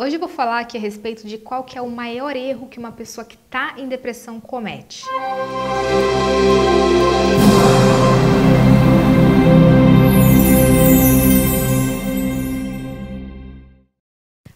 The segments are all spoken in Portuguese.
Hoje eu vou falar aqui a respeito de qual que é o maior erro que uma pessoa que está em depressão comete.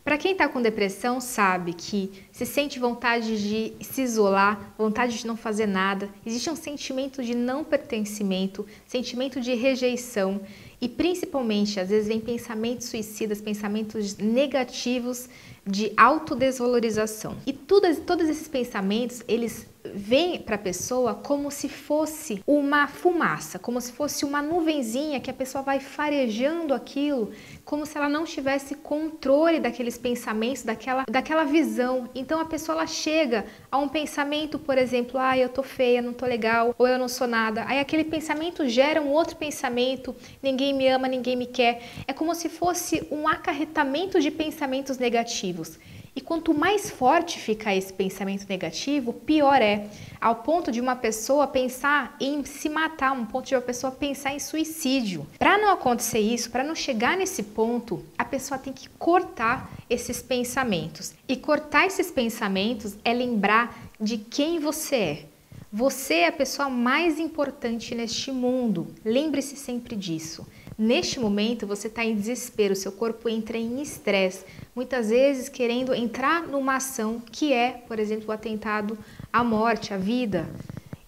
Para quem está com depressão sabe que se sente vontade de se isolar, vontade de não fazer nada, existe um sentimento de não pertencimento, sentimento de rejeição e principalmente, às vezes, vem pensamentos suicidas, pensamentos negativos de autodesvalorização. E todos, todos esses pensamentos, eles vêm para a pessoa como se fosse uma fumaça, como se fosse uma nuvenzinha que a pessoa vai farejando aquilo, como se ela não tivesse controle daqueles pensamentos, daquela, daquela visão. Então a pessoa ela chega a um pensamento, por exemplo, ah, eu tô feia, não tô legal, ou eu não sou nada. Aí aquele pensamento gera um outro pensamento, ninguém me ama, ninguém me quer. É como se fosse um acarretamento de pensamentos negativos. E quanto mais forte fica esse pensamento negativo, pior é, ao ponto de uma pessoa pensar em se matar, um ponto de uma pessoa pensar em suicídio. Para não acontecer isso, para não chegar nesse ponto, a pessoa tem que cortar esses pensamentos. E cortar esses pensamentos é lembrar de quem você é. Você é a pessoa mais importante neste mundo. Lembre-se sempre disso. Neste momento, você está em desespero, seu corpo entra em estresse, muitas vezes querendo entrar numa ação que é, por exemplo, o atentado à morte, à vida.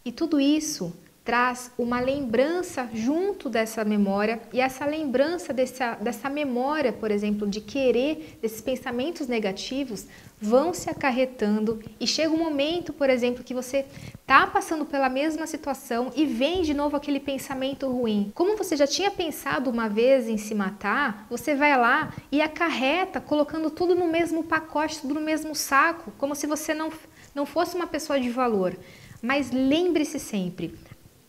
E tudo isso traz uma lembrança junto dessa memória e essa lembrança dessa, dessa memória, por exemplo, de querer, desses pensamentos negativos, vão se acarretando e chega um momento, por exemplo, que você tá passando pela mesma situação e vem de novo aquele pensamento ruim. Como você já tinha pensado uma vez em se matar, você vai lá e acarreta colocando tudo no mesmo pacote, tudo no mesmo saco, como se você não, não fosse uma pessoa de valor. Mas lembre-se sempre,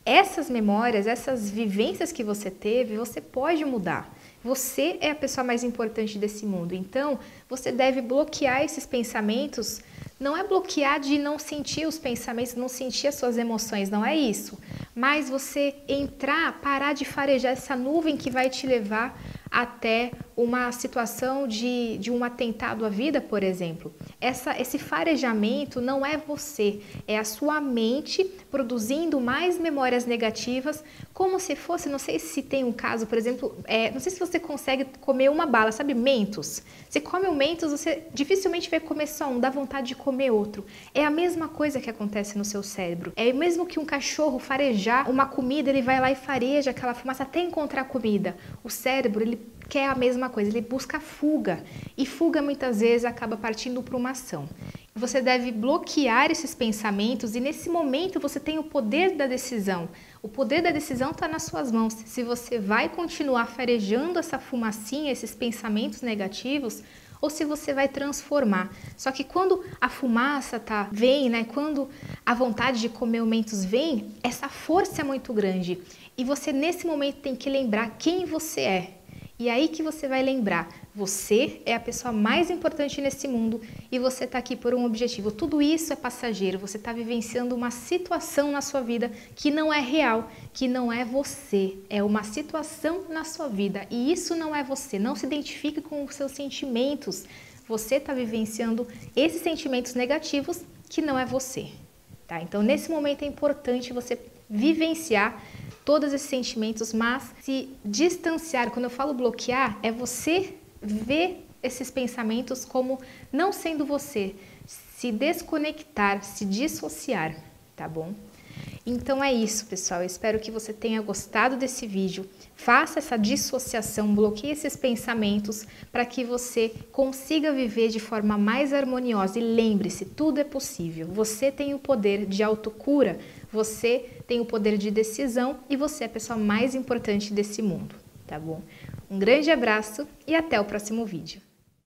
essas memórias, essas vivências que você teve, você pode mudar. Você é a pessoa mais importante desse mundo. Então, você deve bloquear esses pensamentos. Não é bloquear de não sentir os pensamentos, não sentir as suas emoções, não é isso. Mas você entrar, parar de farejar essa nuvem que vai te levar até uma situação de, de um atentado à vida, por exemplo. Essa, esse farejamento não é você, é a sua mente produzindo mais memórias negativas, como se fosse, não sei se tem um caso, por exemplo, é, não sei se você consegue comer uma bala, sabe, mentos? Você come um mentos, você dificilmente vai comer só um, dá vontade de comer outro. É a mesma coisa que acontece no seu cérebro. É mesmo que um cachorro farejar uma comida, ele vai lá e fareja aquela fumaça até encontrar comida. O cérebro, ele quer a mesma coisa, ele busca fuga. E fuga muitas vezes acaba partindo para uma ação. Você deve bloquear esses pensamentos e nesse momento você tem o poder da decisão. O poder da decisão está nas suas mãos. Se você vai continuar farejando essa fumacinha, esses pensamentos negativos, ou se você vai transformar. Só que quando a fumaça tá vem, né? Quando a vontade de comer aumentos vem, essa força é muito grande. E você nesse momento tem que lembrar quem você é. E aí que você vai lembrar, você é a pessoa mais importante nesse mundo e você está aqui por um objetivo. Tudo isso é passageiro, você está vivenciando uma situação na sua vida que não é real, que não é você, é uma situação na sua vida e isso não é você. Não se identifique com os seus sentimentos. Você está vivenciando esses sentimentos negativos que não é você. Tá? Então, nesse momento é importante você vivenciar todos esses sentimentos, mas se distanciar, quando eu falo bloquear, é você ver esses pensamentos como não sendo você, se desconectar, se dissociar, tá bom? Então é isso, pessoal. Eu espero que você tenha gostado desse vídeo. Faça essa dissociação, bloqueie esses pensamentos para que você consiga viver de forma mais harmoniosa. E lembre-se, tudo é possível. Você tem o poder de autocura, você tem o poder de decisão e você é a pessoa mais importante desse mundo, tá bom? Um grande abraço e até o próximo vídeo.